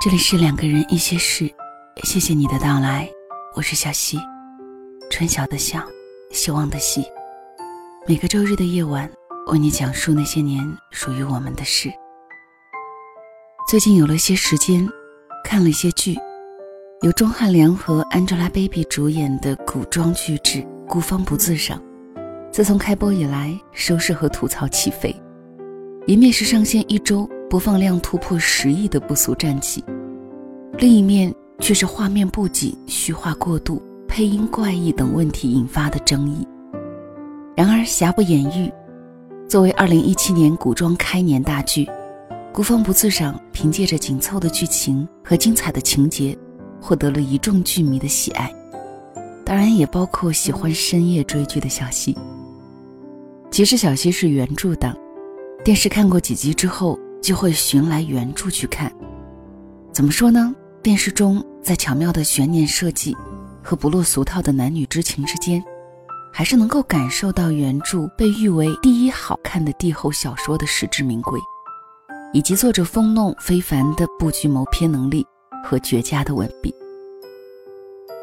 这里是两个人一些事，谢谢你的到来，我是小溪，春晓的晓，希望的希。每个周日的夜晚，为你讲述那些年属于我们的事。最近有了些时间，看了一些剧，由钟汉良和 Angelababy 主演的古装剧制《孤芳不自赏》，自从开播以来，收视和吐槽起飞，一面是上线一周。播放量突破十亿的不俗战绩，另一面却是画面不紧、虚化过度、配音怪异等问题引发的争议。然而，瑕不掩瑜，作为二零一七年古装开年大剧，《孤芳不自赏》凭借着紧凑的剧情和精彩的情节，获得了一众剧迷的喜爱，当然也包括喜欢深夜追剧的小溪。其实，小溪是原著党，电视看过几集之后。就会寻来原著去看。怎么说呢？电视中在巧妙的悬念设计和不落俗套的男女之情之间，还是能够感受到原著被誉为第一好看的帝后小说的实至名归，以及作者风弄非凡的布局谋篇能力和绝佳的文笔。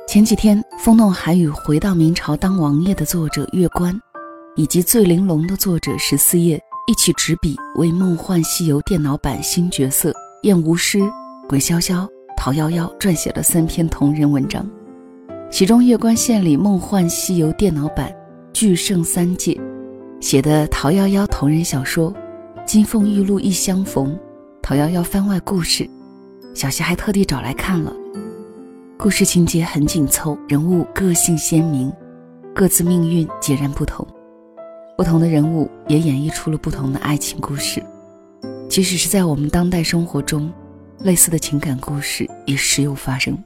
前几天，风弄还与《回到明朝当王爷》的作者月关，以及《醉玲珑》的作者十四夜。一起执笔为《梦幻西游》电脑版新角色燕无师、鬼潇潇、桃夭夭撰写了三篇同人文章，其中月关县里《梦幻西游》电脑版巨圣三界写的桃夭夭同人小说《金凤玉露一相逢》，桃夭夭番外故事，小溪还特地找来看了。故事情节很紧凑，人物个性鲜明，各自命运截然不同。不同的人物也演绎出了不同的爱情故事，即使是在我们当代生活中，类似的情感故事也时有发生。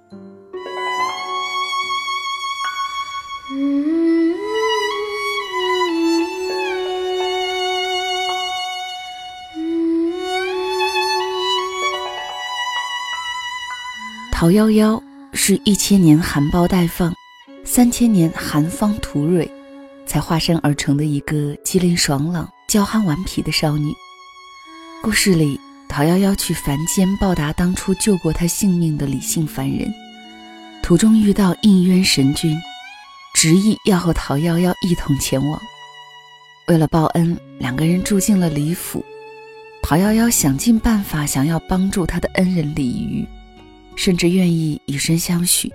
桃夭夭是一千年含苞待放，三千年寒芳吐蕊。才化身而成的一个机灵爽朗、娇憨顽皮的少女。故事里，桃夭夭去凡间报答当初救过她性命的李姓凡人，途中遇到应渊神君，执意要和桃夭夭一同前往。为了报恩，两个人住进了李府。桃夭夭想尽办法想要帮助她的恩人李渔，甚至愿意以身相许。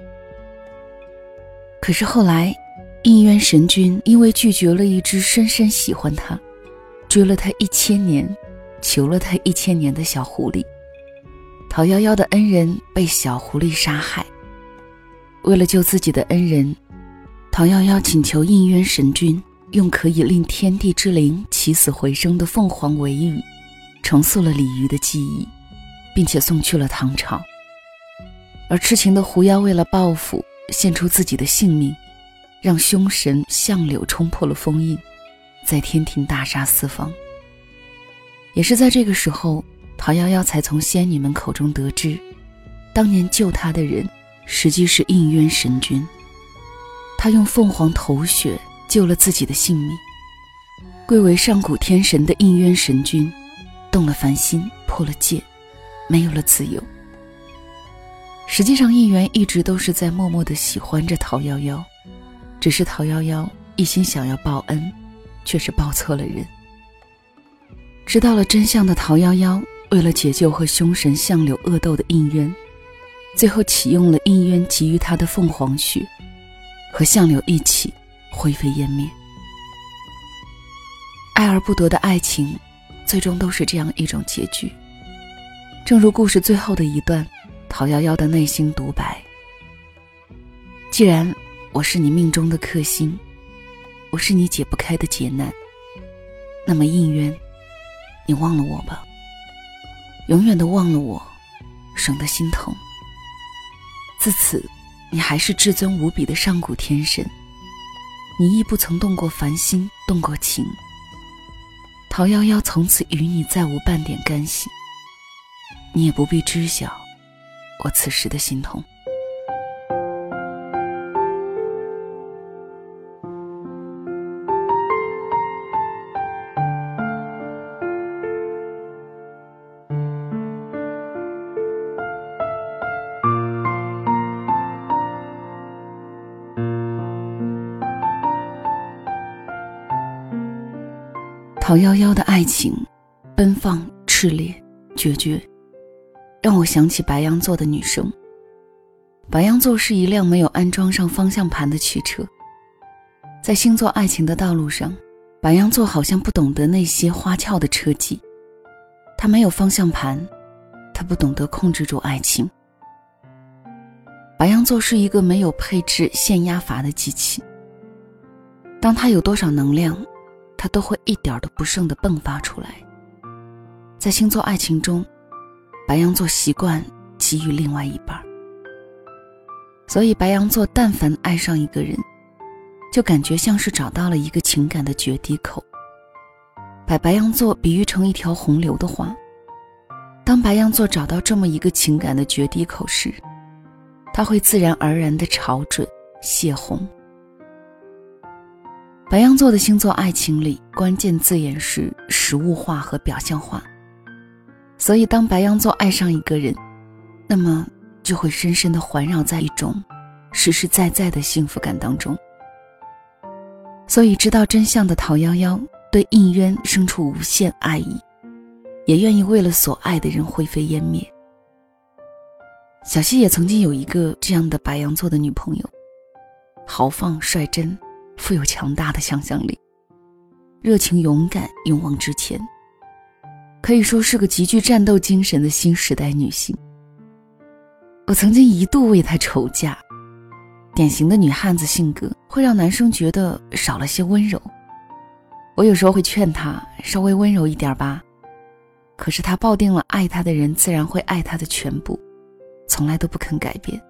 可是后来。应渊神君因为拒绝了一只深深喜欢他、追了他一千年、求了他一千年的小狐狸，桃夭夭的恩人被小狐狸杀害。为了救自己的恩人，桃夭夭请求应渊神君用可以令天地之灵起死回生的凤凰尾羽，重塑了鲤鱼的记忆，并且送去了唐朝。而痴情的狐妖为了报复，献出自己的性命。让凶神相柳冲破了封印，在天庭大杀四方。也是在这个时候，桃夭夭才从仙女们口中得知，当年救她的人实际是应渊神君。他用凤凰头血救了自己的性命。贵为上古天神的应渊神君，动了凡心，破了戒，没有了自由。实际上，应渊一直都是在默默的喜欢着桃夭夭。只是桃夭夭一心想要报恩，却是报错了人。知道了真相的桃夭夭，为了解救和凶神相柳恶斗的应渊，最后启用了应渊给予他的凤凰血，和相柳一起灰飞烟灭。爱而不得的爱情，最终都是这样一种结局。正如故事最后的一段，桃夭夭的内心独白：既然。我是你命中的克星，我是你解不开的劫难。那么应渊，你忘了我吧，永远的忘了我，省得心疼。自此，你还是至尊无比的上古天神，你亦不曾动过凡心，动过情。桃夭夭从此与你再无半点干系，你也不必知晓我此时的心痛。爱情，奔放、炽烈、决绝，让我想起白羊座的女生。白羊座是一辆没有安装上方向盘的汽车，在星座爱情的道路上，白羊座好像不懂得那些花俏的车技，他没有方向盘，他不懂得控制住爱情。白羊座是一个没有配置限压阀的机器，当他有多少能量。他都会一点都不剩的迸发出来。在星座爱情中，白羊座习惯给予另外一半，所以白羊座但凡爱上一个人，就感觉像是找到了一个情感的决堤口。把白羊座比喻成一条洪流的话，当白羊座找到这么一个情感的决堤口时，他会自然而然的潮准泄洪。白羊座的星座爱情里，关键字眼是实物化和表象化。所以，当白羊座爱上一个人，那么就会深深的环绕在一种实实在在的幸福感当中。所以，知道真相的陶夭夭对应渊生出无限爱意，也愿意为了所爱的人灰飞烟灭。小溪也曾经有一个这样的白羊座的女朋友，豪放率真。富有强大的想象力，热情勇敢，勇往直前，可以说是个极具战斗精神的新时代女性。我曾经一度为她愁嫁，典型的女汉子性格会让男生觉得少了些温柔。我有时候会劝她稍微温柔一点吧，可是她抱定了爱她的人自然会爱她的全部，从来都不肯改变。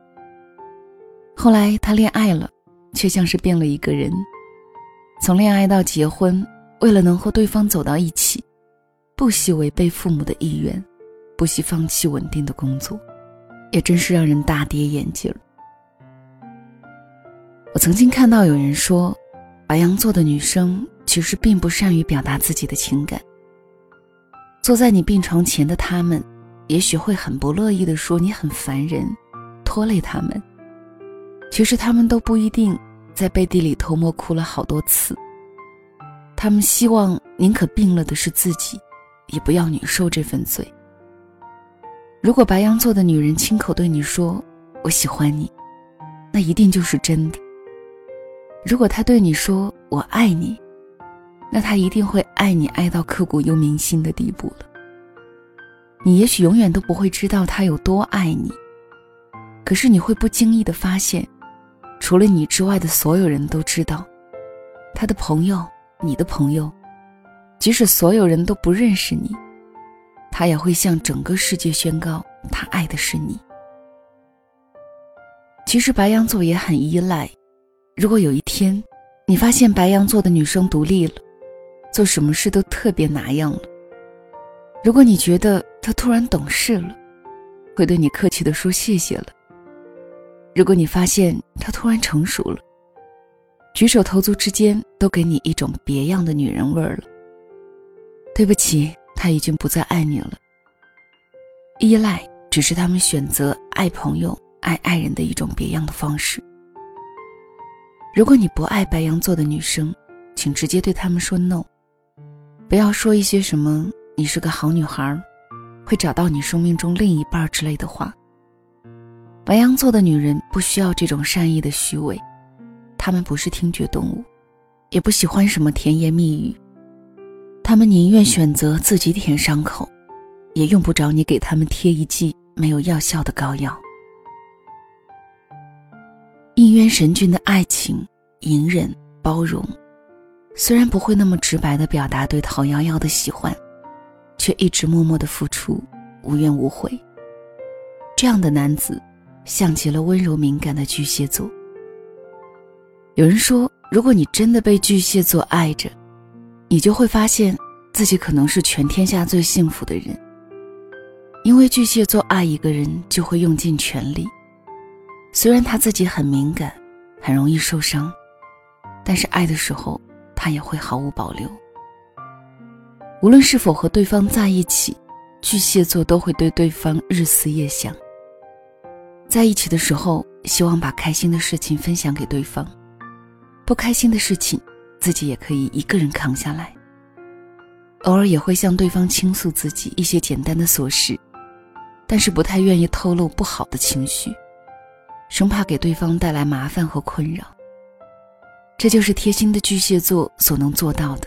后来她恋爱了。却像是变了一个人，从恋爱到结婚，为了能和对方走到一起，不惜违背父母的意愿，不惜放弃稳定的工作，也真是让人大跌眼镜。我曾经看到有人说，白羊座的女生其实并不善于表达自己的情感。坐在你病床前的他们，也许会很不乐意的说你很烦人，拖累他们。其实他们都不一定在背地里偷摸哭了好多次。他们希望宁可病了的是自己，也不要你受这份罪。如果白羊座的女人亲口对你说“我喜欢你”，那一定就是真的。如果她对你说“我爱你”，那她一定会爱你爱到刻骨又铭心的地步了。你也许永远都不会知道她有多爱你，可是你会不经意的发现。除了你之外的所有人都知道，他的朋友，你的朋友，即使所有人都不认识你，他也会向整个世界宣告他爱的是你。其实白羊座也很依赖，如果有一天，你发现白羊座的女生独立了，做什么事都特别拿样了，如果你觉得她突然懂事了，会对你客气的说谢谢了。如果你发现他突然成熟了，举手投足之间都给你一种别样的女人味儿了，对不起，他已经不再爱你了。依赖只是他们选择爱朋友、爱爱人的一种别样的方式。如果你不爱白羊座的女生，请直接对他们说 no，不要说一些什么“你是个好女孩，会找到你生命中另一半”之类的话。白羊座的女人不需要这种善意的虚伪，她们不是听觉动物，也不喜欢什么甜言蜜语。她们宁愿选择自己舔伤口，也用不着你给他们贴一剂没有药效的膏药。应渊神君的爱情，隐忍包容，虽然不会那么直白的表达对陶瑶瑶的喜欢，却一直默默的付出，无怨无悔。这样的男子。像极了温柔敏感的巨蟹座。有人说，如果你真的被巨蟹座爱着，你就会发现自己可能是全天下最幸福的人。因为巨蟹座爱一个人就会用尽全力，虽然他自己很敏感，很容易受伤，但是爱的时候他也会毫无保留。无论是否和对方在一起，巨蟹座都会对对方日思夜想。在一起的时候，希望把开心的事情分享给对方，不开心的事情，自己也可以一个人扛下来。偶尔也会向对方倾诉自己一些简单的琐事，但是不太愿意透露不好的情绪，生怕给对方带来麻烦和困扰。这就是贴心的巨蟹座所能做到的。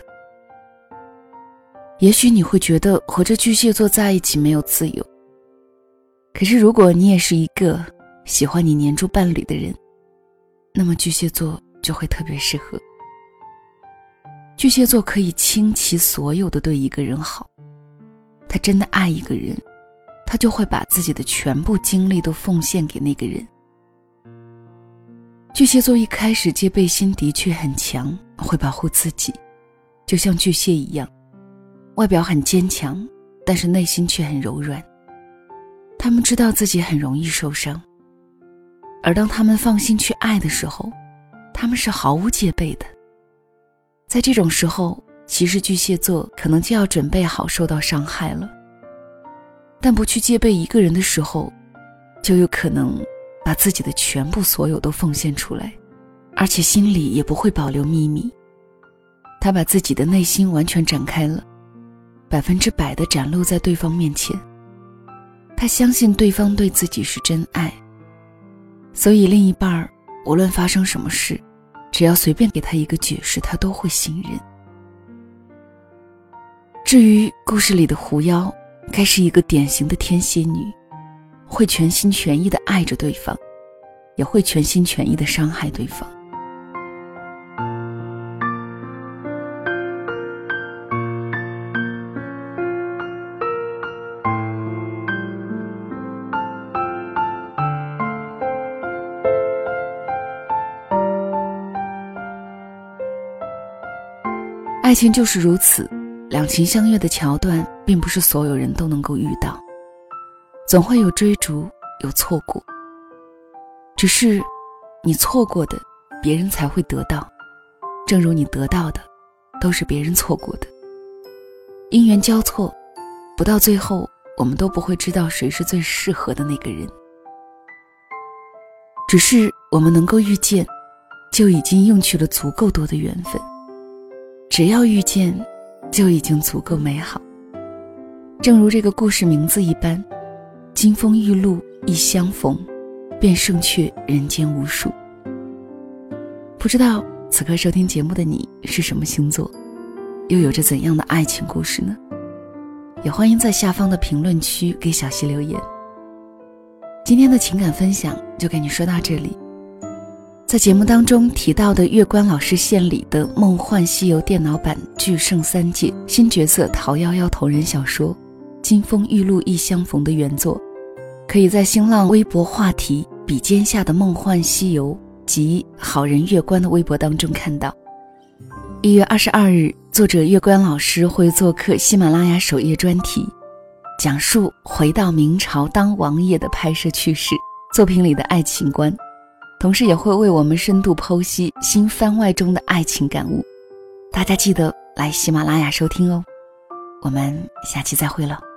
也许你会觉得和这巨蟹座在一起没有自由，可是如果你也是一个喜欢你黏住伴侣的人，那么巨蟹座就会特别适合。巨蟹座可以倾其所有的对一个人好，他真的爱一个人，他就会把自己的全部精力都奉献给那个人。巨蟹座一开始戒备心的确很强，会保护自己，就像巨蟹一样，外表很坚强，但是内心却很柔软。他们知道自己很容易受伤，而当他们放心去爱的时候，他们是毫无戒备的。在这种时候，其实巨蟹座可能就要准备好受到伤害了。但不去戒备一个人的时候，就有可能把自己的全部所有都奉献出来，而且心里也不会保留秘密。他把自己的内心完全展开了，百分之百的展露在对方面前。他相信对方对自己是真爱，所以另一半儿无论发生什么事。只要随便给他一个解释，他都会信任。至于故事里的狐妖，该是一个典型的天蝎女，会全心全意的爱着对方，也会全心全意的伤害对方。爱情就是如此，两情相悦的桥段，并不是所有人都能够遇到，总会有追逐，有错过。只是，你错过的，别人才会得到；正如你得到的，都是别人错过的。因缘交错，不到最后，我们都不会知道谁是最适合的那个人。只是我们能够遇见，就已经用去了足够多的缘分。只要遇见，就已经足够美好。正如这个故事名字一般，“金风玉露一相逢，便胜却人间无数。”不知道此刻收听节目的你是什么星座，又有着怎样的爱情故事呢？也欢迎在下方的评论区给小溪留言。今天的情感分享就给你说到这里。在节目当中提到的月关老师献礼的《梦幻西游》电脑版《巨圣三界》新角色桃夭夭同人小说《金风玉露一相逢》的原作，可以在新浪微博话题“笔尖下的梦幻西游”及好人月关的微博当中看到。一月二十二日，作者月关老师会做客喜马拉雅首页专题，讲述回到明朝当王爷的拍摄趣事，作品里的爱情观。同时也会为我们深度剖析新番外中的爱情感悟，大家记得来喜马拉雅收听哦，我们下期再会了。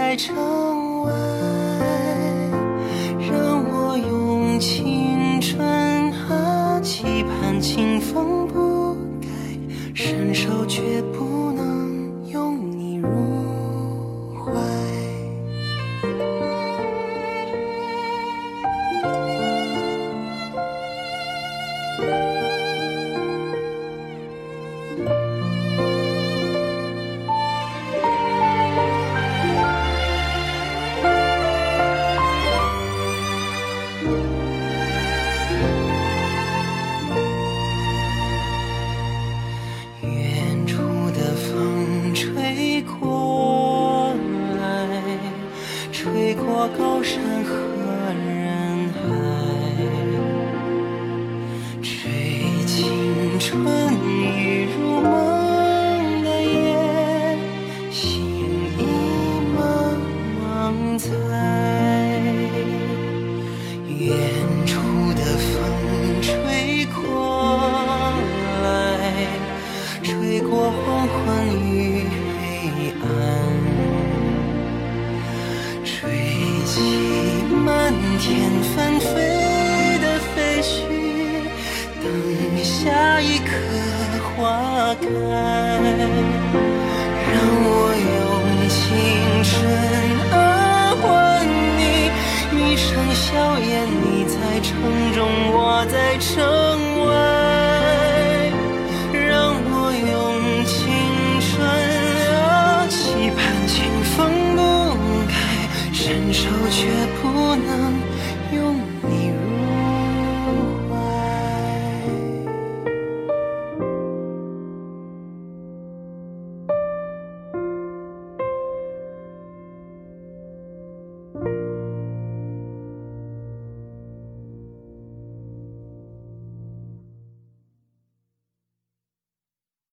在城外让我用青春和期盼清风不改伸手却不